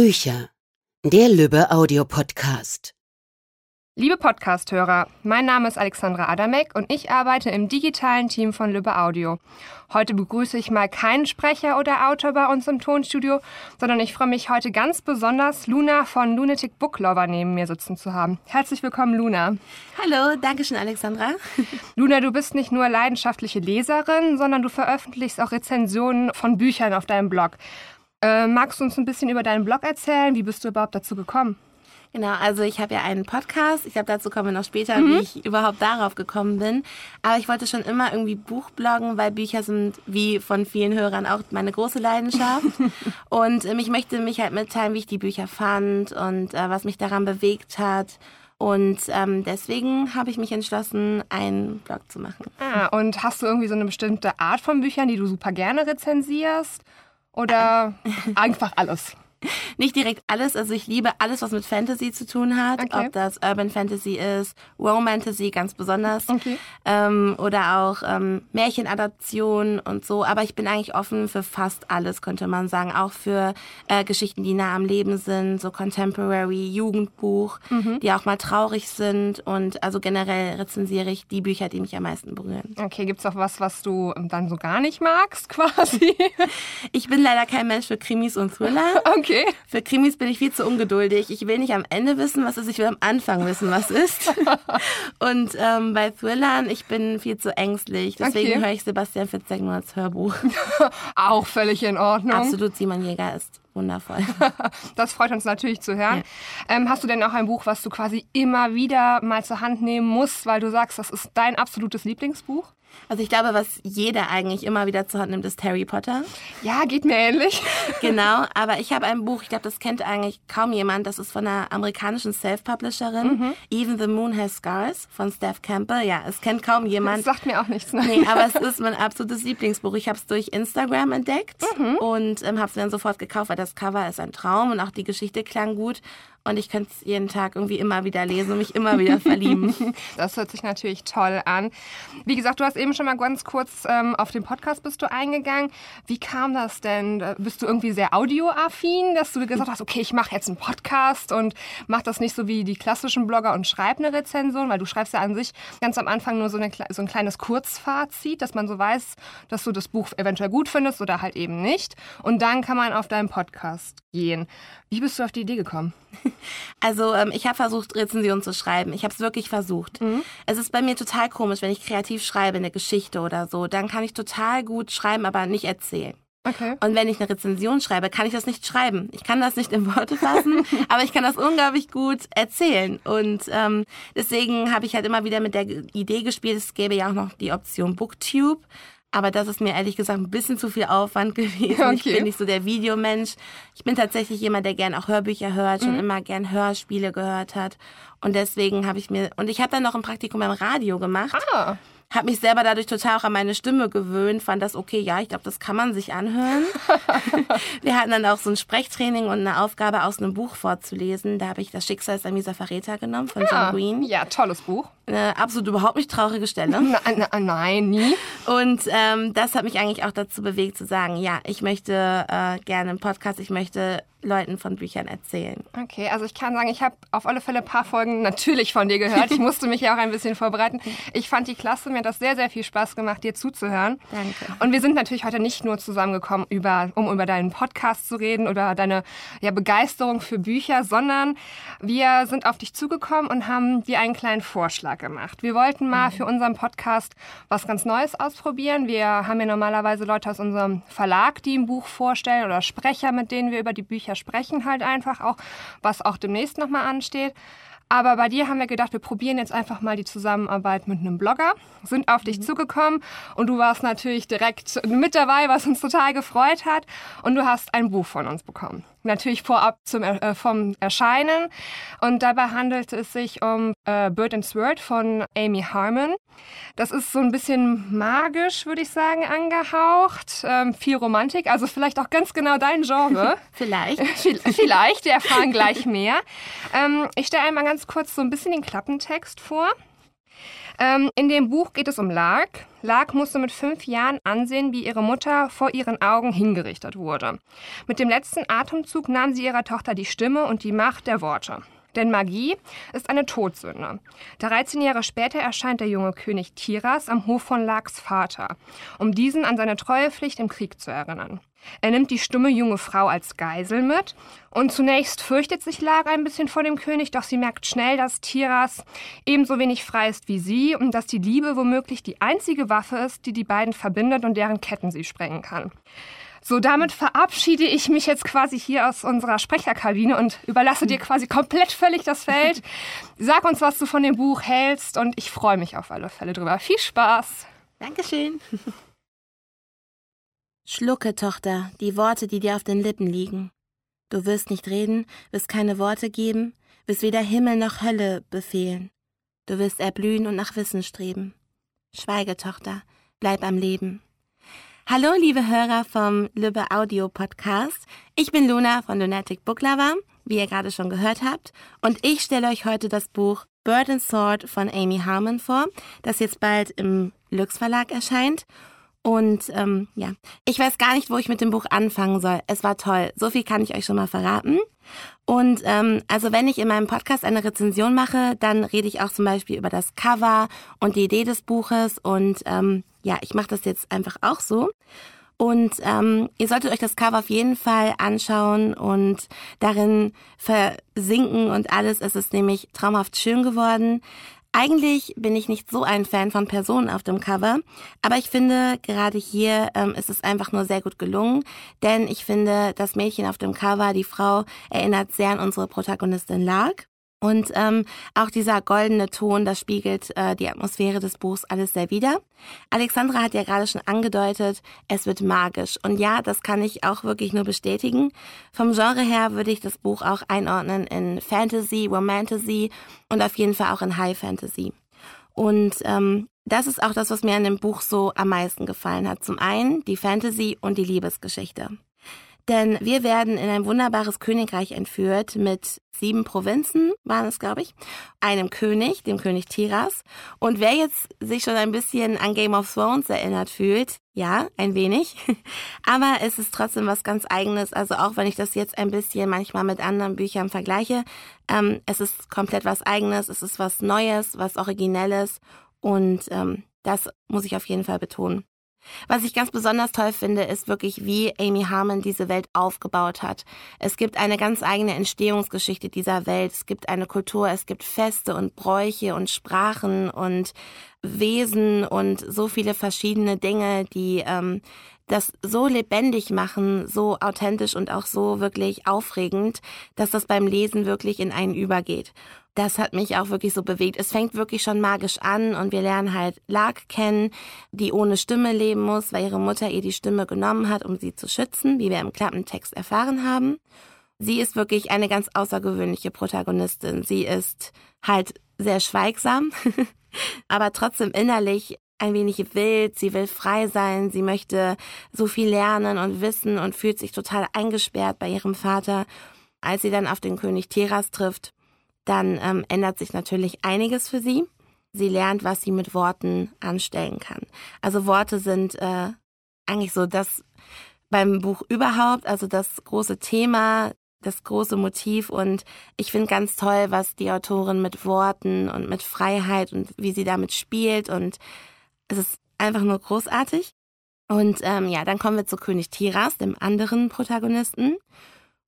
Bücher. Der Lübbe Audiopodcast. Liebe Podcasthörer, mein Name ist Alexandra Adamek und ich arbeite im digitalen Team von Lübbe Audio. Heute begrüße ich mal keinen Sprecher oder Autor bei uns im Tonstudio, sondern ich freue mich heute ganz besonders, Luna von Lunatic Book Lover neben mir sitzen zu haben. Herzlich willkommen, Luna. Hallo, danke schön, Alexandra. Luna, du bist nicht nur leidenschaftliche Leserin, sondern du veröffentlichst auch Rezensionen von Büchern auf deinem Blog. Äh, magst du uns ein bisschen über deinen Blog erzählen? Wie bist du überhaupt dazu gekommen? Genau, also ich habe ja einen Podcast. Ich glaube, dazu kommen wir noch später, mhm. wie ich überhaupt darauf gekommen bin. Aber ich wollte schon immer irgendwie Buchbloggen, weil Bücher sind wie von vielen Hörern auch meine große Leidenschaft. und ähm, ich möchte mich halt mitteilen, wie ich die Bücher fand und äh, was mich daran bewegt hat. Und ähm, deswegen habe ich mich entschlossen, einen Blog zu machen. Ah, und hast du irgendwie so eine bestimmte Art von Büchern, die du super gerne rezensierst? Oder einfach alles? Nicht direkt alles, also ich liebe alles, was mit Fantasy zu tun hat, okay. ob das Urban Fantasy ist, Romantasy ganz besonders, okay. ähm, oder auch ähm, Märchenadaptionen und so. Aber ich bin eigentlich offen für fast alles, könnte man sagen, auch für äh, Geschichten, die nah am Leben sind, so Contemporary, Jugendbuch, mhm. die auch mal traurig sind und also generell rezensiere ich die Bücher, die mich am meisten berühren. Okay, gibt's auch was, was du dann so gar nicht magst, quasi? ich bin leider kein Mensch für Krimis und Thriller. Okay. Okay. Für Krimis bin ich viel zu ungeduldig. Ich will nicht am Ende wissen, was ist, ich will am Anfang wissen, was ist. Und ähm, bei Thrillern, ich bin viel zu ängstlich. Deswegen okay. höre ich Sebastian Fitzek nur als Hörbuch. Auch völlig in Ordnung. Absolut, Simon Jäger ist wundervoll. das freut uns natürlich zu hören. Ja. Ähm, hast du denn auch ein Buch, was du quasi immer wieder mal zur Hand nehmen musst, weil du sagst, das ist dein absolutes Lieblingsbuch? Also ich glaube, was jeder eigentlich immer wieder zur Hand nimmt, ist Harry Potter. Ja, geht mir ähnlich. genau, aber ich habe ein Buch, ich glaube, das kennt eigentlich kaum jemand. Das ist von einer amerikanischen Self-Publisherin. Mhm. Even the Moon Has Scars von Steph Campbell. Ja, es kennt kaum jemand. Das sagt mir auch nichts. Nein. Nee, aber es ist mein absolutes Lieblingsbuch. Ich habe es durch Instagram entdeckt mhm. und ähm, habe es dann sofort gekauft, weil das Cover ist ein Traum und auch die Geschichte klang gut. Und ich könnte es jeden Tag irgendwie immer wieder lesen und mich immer wieder verlieben. Das hört sich natürlich toll an. Wie gesagt, du hast eben schon mal ganz kurz ähm, auf den Podcast bist du eingegangen. Wie kam das denn? Bist du irgendwie sehr audioaffin, dass du gesagt hast, okay, ich mache jetzt einen Podcast und mach das nicht so wie die klassischen Blogger und schreibe eine Rezension, weil du schreibst ja an sich ganz am Anfang nur so, eine, so ein kleines Kurzfazit, dass man so weiß, dass du das Buch eventuell gut findest oder halt eben nicht. Und dann kann man auf deinen Podcast gehen. Wie bist du auf die Idee gekommen? Also ähm, ich habe versucht, Rezensionen zu schreiben. Ich habe es wirklich versucht. Mhm. Es ist bei mir total komisch, wenn ich kreativ schreibe, eine Geschichte oder so. Dann kann ich total gut schreiben, aber nicht erzählen. Okay. Und wenn ich eine Rezension schreibe, kann ich das nicht schreiben. Ich kann das nicht in Worte fassen, aber ich kann das unglaublich gut erzählen. Und ähm, deswegen habe ich halt immer wieder mit der Idee gespielt, es gäbe ja auch noch die Option Booktube. Aber das ist mir ehrlich gesagt ein bisschen zu viel Aufwand gewesen. Okay. Ich bin nicht so der Videomensch. Ich bin tatsächlich jemand, der gern auch Hörbücher hört, schon mhm. immer gern Hörspiele gehört hat. Und deswegen habe ich mir, und ich habe dann noch ein Praktikum beim Radio gemacht. Ah habe mich selber dadurch total auch an meine Stimme gewöhnt, fand das okay, ja, ich glaube, das kann man sich anhören. Wir hatten dann auch so ein Sprechtraining und eine Aufgabe aus einem Buch vorzulesen. Da habe ich das Schicksal ist ein mieser Verräter genommen von ja. John Green. Ja, tolles Buch. Eine absolut überhaupt nicht traurige Stelle. Nein, nein nie. Und ähm, das hat mich eigentlich auch dazu bewegt zu sagen, ja, ich möchte äh, gerne einen Podcast, ich möchte Leuten von Büchern erzählen. Okay, also ich kann sagen, ich habe auf alle Fälle ein paar Folgen natürlich von dir gehört. Ich musste mich ja auch ein bisschen vorbereiten. Ich fand die klasse, mir hat das sehr, sehr viel Spaß gemacht, dir zuzuhören. Danke. Und wir sind natürlich heute nicht nur zusammengekommen, über, um über deinen Podcast zu reden oder deine ja, Begeisterung für Bücher, sondern wir sind auf dich zugekommen und haben dir einen kleinen Vorschlag gemacht. Wir wollten mal mhm. für unseren Podcast was ganz Neues ausprobieren. Wir haben ja normalerweise Leute aus unserem Verlag, die ein Buch vorstellen oder Sprecher, mit denen wir über die Bücher sprechen halt einfach auch, was auch demnächst nochmal ansteht. Aber bei dir haben wir gedacht, wir probieren jetzt einfach mal die Zusammenarbeit mit einem Blogger, sind auf dich mhm. zugekommen und du warst natürlich direkt mit dabei, was uns total gefreut hat. Und du hast ein Buch von uns bekommen natürlich vorab zum, äh, vom Erscheinen. Und dabei handelt es sich um äh, Bird and Sword von Amy Harmon. Das ist so ein bisschen magisch, würde ich sagen, angehaucht. Ähm, viel Romantik, also vielleicht auch ganz genau dein Genre. vielleicht. vielleicht, wir erfahren gleich mehr. Ähm, ich stelle einmal ganz kurz so ein bisschen den Klappentext vor. Ähm, in dem Buch geht es um Lark. Lark musste mit fünf Jahren ansehen, wie ihre Mutter vor ihren Augen hingerichtet wurde. Mit dem letzten Atemzug nahm sie ihrer Tochter die Stimme und die Macht der Worte. Denn Magie ist eine Todsünde. 13 Jahre später erscheint der junge König Tiras am Hof von Larks Vater, um diesen an seine Treuepflicht im Krieg zu erinnern. Er nimmt die stumme junge Frau als Geisel mit und zunächst fürchtet sich Lara ein bisschen vor dem König, doch sie merkt schnell, dass Tiras ebenso wenig frei ist wie sie und dass die Liebe womöglich die einzige Waffe ist, die die beiden verbindet und deren Ketten sie sprengen kann. So, damit verabschiede ich mich jetzt quasi hier aus unserer Sprecherkabine und überlasse dir quasi komplett völlig das Feld. Sag uns, was du von dem Buch hältst und ich freue mich auf alle Fälle drüber. Viel Spaß! Dankeschön. Schlucke, Tochter, die Worte, die dir auf den Lippen liegen. Du wirst nicht reden, wirst keine Worte geben, wirst weder Himmel noch Hölle befehlen. Du wirst erblühen und nach Wissen streben. Schweige, Tochter, bleib am Leben. Hallo, liebe Hörer vom Lübbe Audio Podcast. Ich bin Luna von Lunatic Book Lover, wie ihr gerade schon gehört habt, und ich stelle euch heute das Buch Bird and Sword von Amy Harmon vor, das jetzt bald im Lux Verlag erscheint. Und ähm, ja, ich weiß gar nicht, wo ich mit dem Buch anfangen soll. Es war toll. So viel kann ich euch schon mal verraten. Und ähm, also wenn ich in meinem Podcast eine Rezension mache, dann rede ich auch zum Beispiel über das Cover und die Idee des Buches. Und ähm, ja, ich mache das jetzt einfach auch so. Und ähm, ihr solltet euch das Cover auf jeden Fall anschauen und darin versinken und alles. Es ist nämlich traumhaft schön geworden. Eigentlich bin ich nicht so ein Fan von Personen auf dem Cover, aber ich finde, gerade hier ähm, ist es einfach nur sehr gut gelungen, denn ich finde, das Mädchen auf dem Cover, die Frau, erinnert sehr an unsere Protagonistin Lark. Und ähm, auch dieser goldene Ton, das spiegelt äh, die Atmosphäre des Buchs alles sehr wider. Alexandra hat ja gerade schon angedeutet, es wird magisch. Und ja, das kann ich auch wirklich nur bestätigen. Vom Genre her würde ich das Buch auch einordnen in Fantasy, Romantasy und auf jeden Fall auch in High Fantasy. Und ähm, das ist auch das, was mir an dem Buch so am meisten gefallen hat. Zum einen die Fantasy und die Liebesgeschichte. Denn wir werden in ein wunderbares Königreich entführt mit sieben Provinzen, waren es, glaube ich, einem König, dem König Tiras. Und wer jetzt sich schon ein bisschen an Game of Thrones erinnert fühlt, ja, ein wenig. Aber es ist trotzdem was ganz eigenes. Also auch wenn ich das jetzt ein bisschen manchmal mit anderen Büchern vergleiche, ähm, es ist komplett was eigenes, es ist was Neues, was Originelles. Und ähm, das muss ich auf jeden Fall betonen. Was ich ganz besonders toll finde, ist wirklich, wie Amy Harmon diese Welt aufgebaut hat. Es gibt eine ganz eigene Entstehungsgeschichte dieser Welt. Es gibt eine Kultur, es gibt Feste und Bräuche und Sprachen und Wesen und so viele verschiedene Dinge, die ähm, das so lebendig machen, so authentisch und auch so wirklich aufregend, dass das beim Lesen wirklich in einen übergeht das hat mich auch wirklich so bewegt. Es fängt wirklich schon magisch an und wir lernen halt Lark kennen, die ohne Stimme leben muss, weil ihre Mutter ihr die Stimme genommen hat, um sie zu schützen, wie wir im Klappentext erfahren haben. Sie ist wirklich eine ganz außergewöhnliche Protagonistin. Sie ist halt sehr schweigsam, aber trotzdem innerlich ein wenig wild. Sie will frei sein. Sie möchte so viel lernen und wissen und fühlt sich total eingesperrt bei ihrem Vater. Als sie dann auf den König Teras trifft, dann ähm, ändert sich natürlich einiges für sie. Sie lernt, was sie mit Worten anstellen kann. Also Worte sind äh, eigentlich so das beim Buch überhaupt, also das große Thema, das große Motiv und ich finde ganz toll, was die Autorin mit Worten und mit Freiheit und wie sie damit spielt und es ist einfach nur großartig. Und ähm, ja, dann kommen wir zu König Tiras, dem anderen Protagonisten.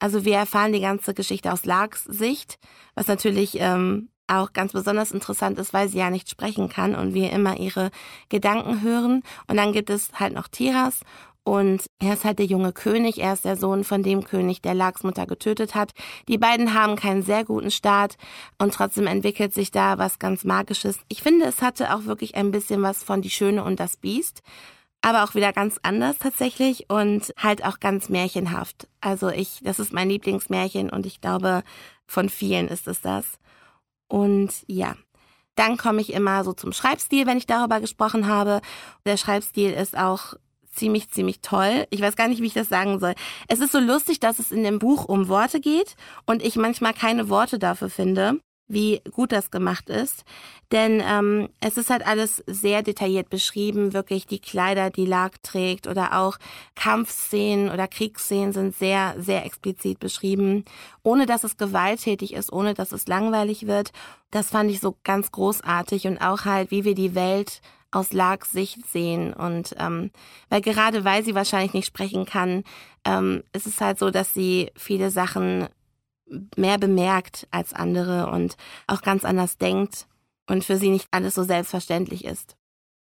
Also wir erfahren die ganze Geschichte aus Larks Sicht, was natürlich ähm, auch ganz besonders interessant ist, weil sie ja nicht sprechen kann und wir immer ihre Gedanken hören. Und dann gibt es halt noch Tiras und er ist halt der junge König, er ist der Sohn von dem König, der Larks Mutter getötet hat. Die beiden haben keinen sehr guten Start und trotzdem entwickelt sich da was ganz Magisches. Ich finde, es hatte auch wirklich ein bisschen was von Die Schöne und das Biest aber auch wieder ganz anders tatsächlich und halt auch ganz märchenhaft. Also ich, das ist mein Lieblingsmärchen und ich glaube, von vielen ist es das. Und ja, dann komme ich immer so zum Schreibstil, wenn ich darüber gesprochen habe. Der Schreibstil ist auch ziemlich, ziemlich toll. Ich weiß gar nicht, wie ich das sagen soll. Es ist so lustig, dass es in dem Buch um Worte geht und ich manchmal keine Worte dafür finde wie gut das gemacht ist. Denn ähm, es ist halt alles sehr detailliert beschrieben, wirklich die Kleider, die Lark trägt oder auch Kampfszenen oder Kriegsszenen sind sehr, sehr explizit beschrieben, ohne dass es gewalttätig ist, ohne dass es langweilig wird. Das fand ich so ganz großartig und auch halt, wie wir die Welt aus Larks Sicht sehen. Und ähm, weil gerade weil sie wahrscheinlich nicht sprechen kann, ähm, ist es halt so, dass sie viele Sachen mehr bemerkt als andere und auch ganz anders denkt und für sie nicht alles so selbstverständlich ist.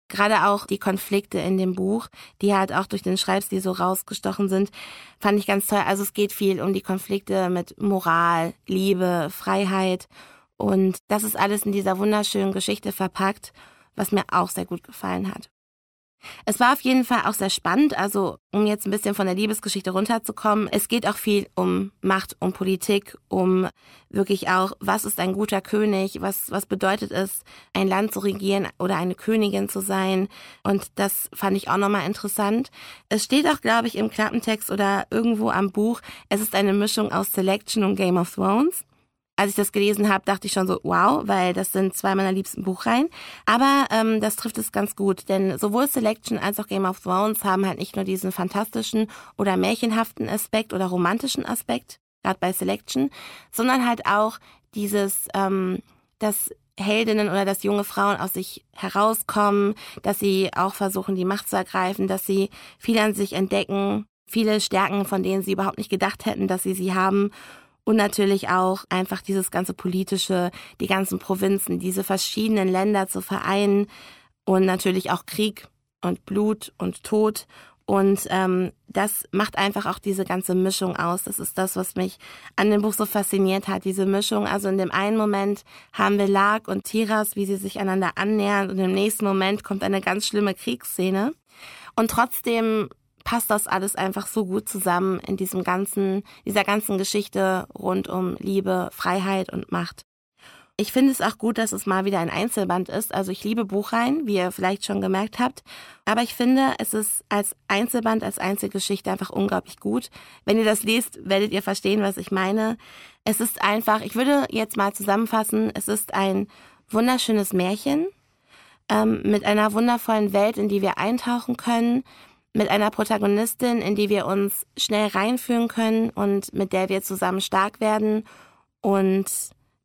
Gerade auch die Konflikte in dem Buch, die halt auch durch den Schreibstil so rausgestochen sind, fand ich ganz toll. Also es geht viel um die Konflikte mit Moral, Liebe, Freiheit und das ist alles in dieser wunderschönen Geschichte verpackt, was mir auch sehr gut gefallen hat. Es war auf jeden Fall auch sehr spannend, also um jetzt ein bisschen von der Liebesgeschichte runterzukommen. Es geht auch viel um Macht, um Politik, um wirklich auch, was ist ein guter König, was, was bedeutet es, ein Land zu regieren oder eine Königin zu sein. Und das fand ich auch nochmal interessant. Es steht auch, glaube ich, im Klappentext oder irgendwo am Buch, es ist eine Mischung aus Selection und Game of Thrones als ich das gelesen habe, dachte ich schon so, wow, weil das sind zwei meiner liebsten Buchreihen. Aber ähm, das trifft es ganz gut, denn sowohl Selection als auch Game of Thrones haben halt nicht nur diesen fantastischen oder märchenhaften Aspekt oder romantischen Aspekt, gerade bei Selection, sondern halt auch dieses, ähm, dass Heldinnen oder dass junge Frauen aus sich herauskommen, dass sie auch versuchen, die Macht zu ergreifen, dass sie viel an sich entdecken, viele Stärken, von denen sie überhaupt nicht gedacht hätten, dass sie sie haben und natürlich auch einfach dieses ganze politische, die ganzen Provinzen, diese verschiedenen Länder zu vereinen und natürlich auch Krieg und Blut und Tod. Und ähm, das macht einfach auch diese ganze Mischung aus. Das ist das, was mich an dem Buch so fasziniert hat, diese Mischung. Also in dem einen Moment haben wir Lark und Tiras, wie sie sich einander annähern und im nächsten Moment kommt eine ganz schlimme Kriegsszene. Und trotzdem passt das alles einfach so gut zusammen in diesem ganzen, dieser ganzen Geschichte rund um Liebe, Freiheit und Macht. Ich finde es auch gut, dass es mal wieder ein Einzelband ist. Also ich liebe Buchreihen, wie ihr vielleicht schon gemerkt habt. Aber ich finde, es ist als Einzelband, als Einzelgeschichte einfach unglaublich gut. Wenn ihr das lest, werdet ihr verstehen, was ich meine. Es ist einfach, ich würde jetzt mal zusammenfassen, es ist ein wunderschönes Märchen ähm, mit einer wundervollen Welt, in die wir eintauchen können, mit einer Protagonistin, in die wir uns schnell reinführen können und mit der wir zusammen stark werden. Und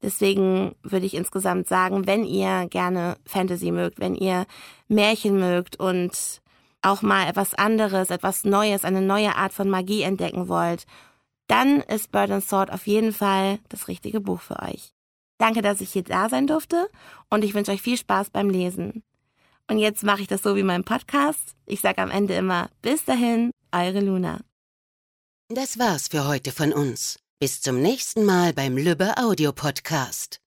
deswegen würde ich insgesamt sagen, wenn ihr gerne Fantasy mögt, wenn ihr Märchen mögt und auch mal etwas anderes, etwas Neues, eine neue Art von Magie entdecken wollt, dann ist Bird and Sword auf jeden Fall das richtige Buch für euch. Danke, dass ich hier da sein durfte und ich wünsche euch viel Spaß beim Lesen. Und jetzt mache ich das so wie mein Podcast. Ich sage am Ende immer, bis dahin, eure Luna. Das war's für heute von uns. Bis zum nächsten Mal beim Lübbe Audio Podcast.